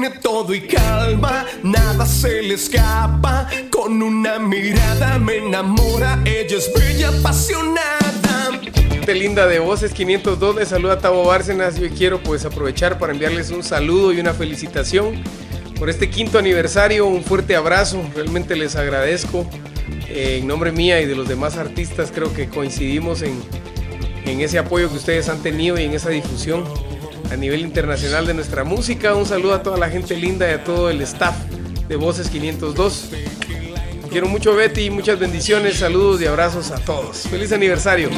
tiene todo y calma, nada se le escapa. Con una mirada me enamora, ella es bella, apasionada. Linda de Voces 502, les saluda Tavo Bárcenas. Yo quiero pues aprovechar para enviarles un saludo y una felicitación por este quinto aniversario. Un fuerte abrazo, realmente les agradezco. Eh, en nombre mía y de los demás artistas creo que coincidimos en, en ese apoyo que ustedes han tenido y en esa difusión a nivel internacional de nuestra música. Un saludo a toda la gente linda y a todo el staff de Voces 502. Quiero mucho Betty, muchas bendiciones, saludos y abrazos a todos. Feliz aniversario.